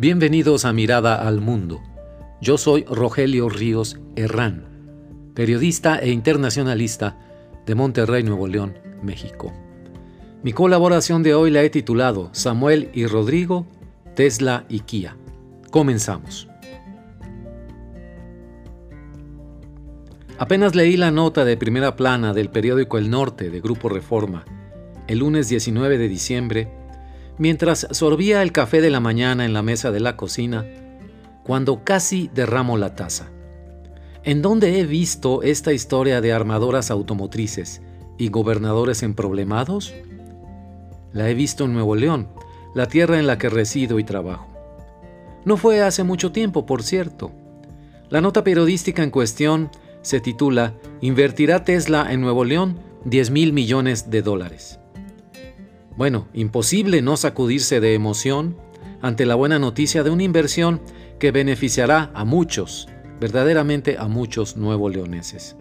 Bienvenidos a Mirada al Mundo. Yo soy Rogelio Ríos Herrán, periodista e internacionalista de Monterrey, Nuevo León, México. Mi colaboración de hoy la he titulado Samuel y Rodrigo, Tesla y Kia. Comenzamos. Apenas leí la nota de primera plana del periódico El Norte de Grupo Reforma el lunes 19 de diciembre mientras sorbía el café de la mañana en la mesa de la cocina, cuando casi derramo la taza. ¿En dónde he visto esta historia de armadoras automotrices y gobernadores emproblemados? La he visto en Nuevo León, la tierra en la que resido y trabajo. No fue hace mucho tiempo, por cierto. La nota periodística en cuestión se titula ¿Invertirá Tesla en Nuevo León 10 mil millones de dólares? Bueno, imposible no sacudirse de emoción ante la buena noticia de una inversión que beneficiará a muchos, verdaderamente a muchos nuevo leoneses.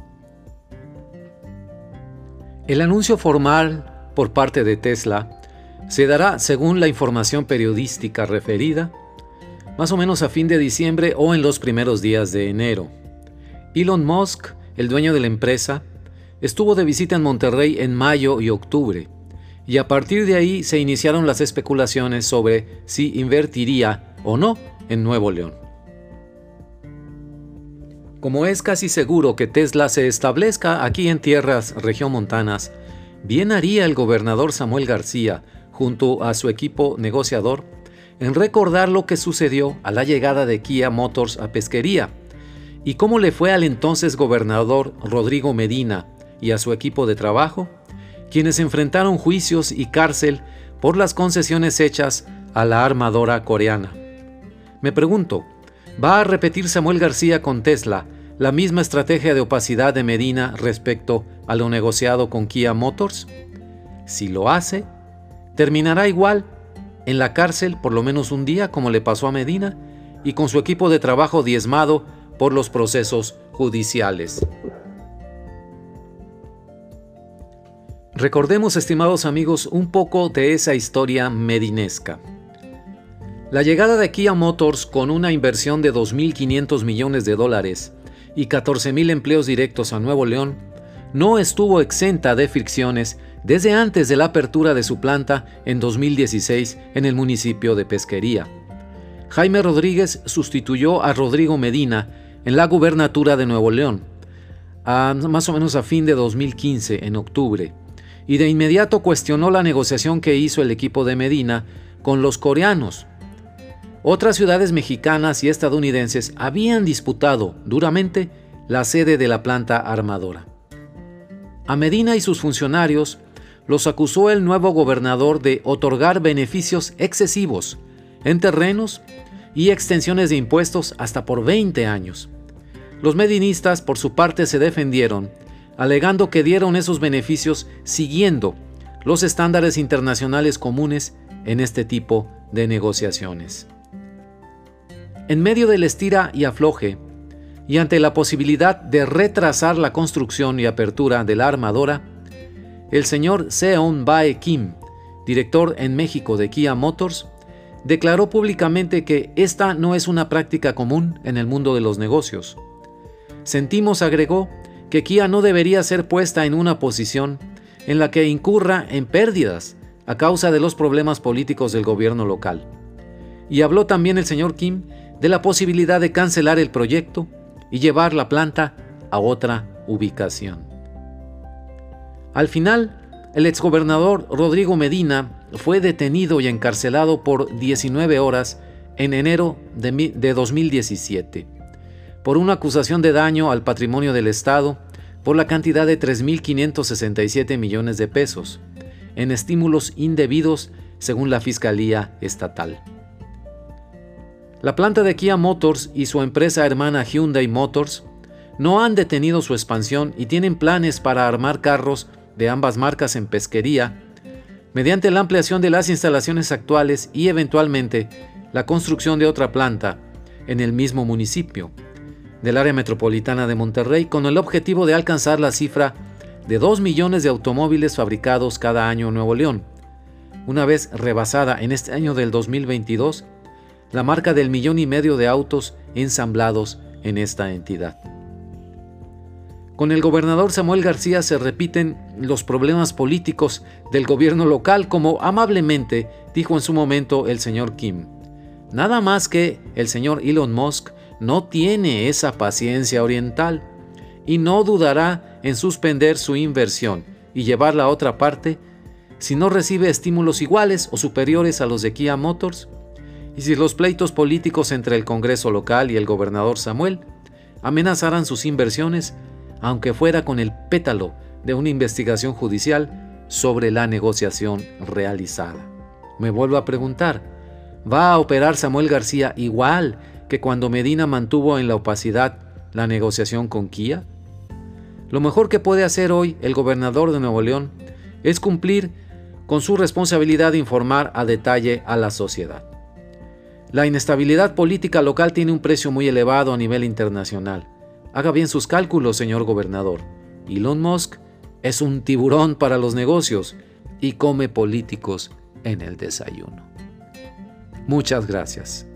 El anuncio formal por parte de Tesla se dará, según la información periodística referida, más o menos a fin de diciembre o en los primeros días de enero. Elon Musk, el dueño de la empresa, estuvo de visita en Monterrey en mayo y octubre y a partir de ahí se iniciaron las especulaciones sobre si invertiría o no en Nuevo León. Como es casi seguro que Tesla se establezca aquí en tierras regiomontanas, bien haría el gobernador Samuel García, junto a su equipo negociador, en recordar lo que sucedió a la llegada de Kia Motors a Pesquería y cómo le fue al entonces gobernador Rodrigo Medina y a su equipo de trabajo quienes enfrentaron juicios y cárcel por las concesiones hechas a la armadora coreana. Me pregunto, ¿va a repetir Samuel García con Tesla la misma estrategia de opacidad de Medina respecto a lo negociado con Kia Motors? Si lo hace, terminará igual en la cárcel por lo menos un día como le pasó a Medina y con su equipo de trabajo diezmado por los procesos judiciales. Recordemos, estimados amigos, un poco de esa historia medinesca. La llegada de Kia Motors con una inversión de 2.500 millones de dólares y 14.000 empleos directos a Nuevo León no estuvo exenta de fricciones desde antes de la apertura de su planta en 2016 en el municipio de Pesquería. Jaime Rodríguez sustituyó a Rodrigo Medina en la gubernatura de Nuevo León, más o menos a fin de 2015, en octubre y de inmediato cuestionó la negociación que hizo el equipo de Medina con los coreanos. Otras ciudades mexicanas y estadounidenses habían disputado duramente la sede de la planta armadora. A Medina y sus funcionarios los acusó el nuevo gobernador de otorgar beneficios excesivos en terrenos y extensiones de impuestos hasta por 20 años. Los medinistas, por su parte, se defendieron alegando que dieron esos beneficios siguiendo los estándares internacionales comunes en este tipo de negociaciones. En medio del estira y afloje, y ante la posibilidad de retrasar la construcción y apertura de la armadora, el señor Seon Bae Kim, director en México de Kia Motors, declaró públicamente que esta no es una práctica común en el mundo de los negocios. Sentimos, agregó, que Kia no debería ser puesta en una posición en la que incurra en pérdidas a causa de los problemas políticos del gobierno local. Y habló también el señor Kim de la posibilidad de cancelar el proyecto y llevar la planta a otra ubicación. Al final, el exgobernador Rodrigo Medina fue detenido y encarcelado por 19 horas en enero de 2017 por una acusación de daño al patrimonio del Estado por la cantidad de 3.567 millones de pesos, en estímulos indebidos según la Fiscalía Estatal. La planta de Kia Motors y su empresa hermana Hyundai Motors no han detenido su expansión y tienen planes para armar carros de ambas marcas en pesquería, mediante la ampliación de las instalaciones actuales y eventualmente la construcción de otra planta en el mismo municipio del área metropolitana de Monterrey con el objetivo de alcanzar la cifra de 2 millones de automóviles fabricados cada año en Nuevo León. Una vez rebasada en este año del 2022, la marca del millón y medio de autos ensamblados en esta entidad. Con el gobernador Samuel García se repiten los problemas políticos del gobierno local, como amablemente dijo en su momento el señor Kim. Nada más que el señor Elon Musk no tiene esa paciencia oriental y no dudará en suspender su inversión y llevarla a otra parte si no recibe estímulos iguales o superiores a los de Kia Motors y si los pleitos políticos entre el Congreso local y el gobernador Samuel amenazaran sus inversiones, aunque fuera con el pétalo de una investigación judicial sobre la negociación realizada. Me vuelvo a preguntar, ¿va a operar Samuel García igual que cuando Medina mantuvo en la opacidad la negociación con Kia? Lo mejor que puede hacer hoy el gobernador de Nuevo León es cumplir con su responsabilidad de informar a detalle a la sociedad. La inestabilidad política local tiene un precio muy elevado a nivel internacional. Haga bien sus cálculos, señor gobernador. Elon Musk es un tiburón para los negocios y come políticos en el desayuno. Muchas gracias.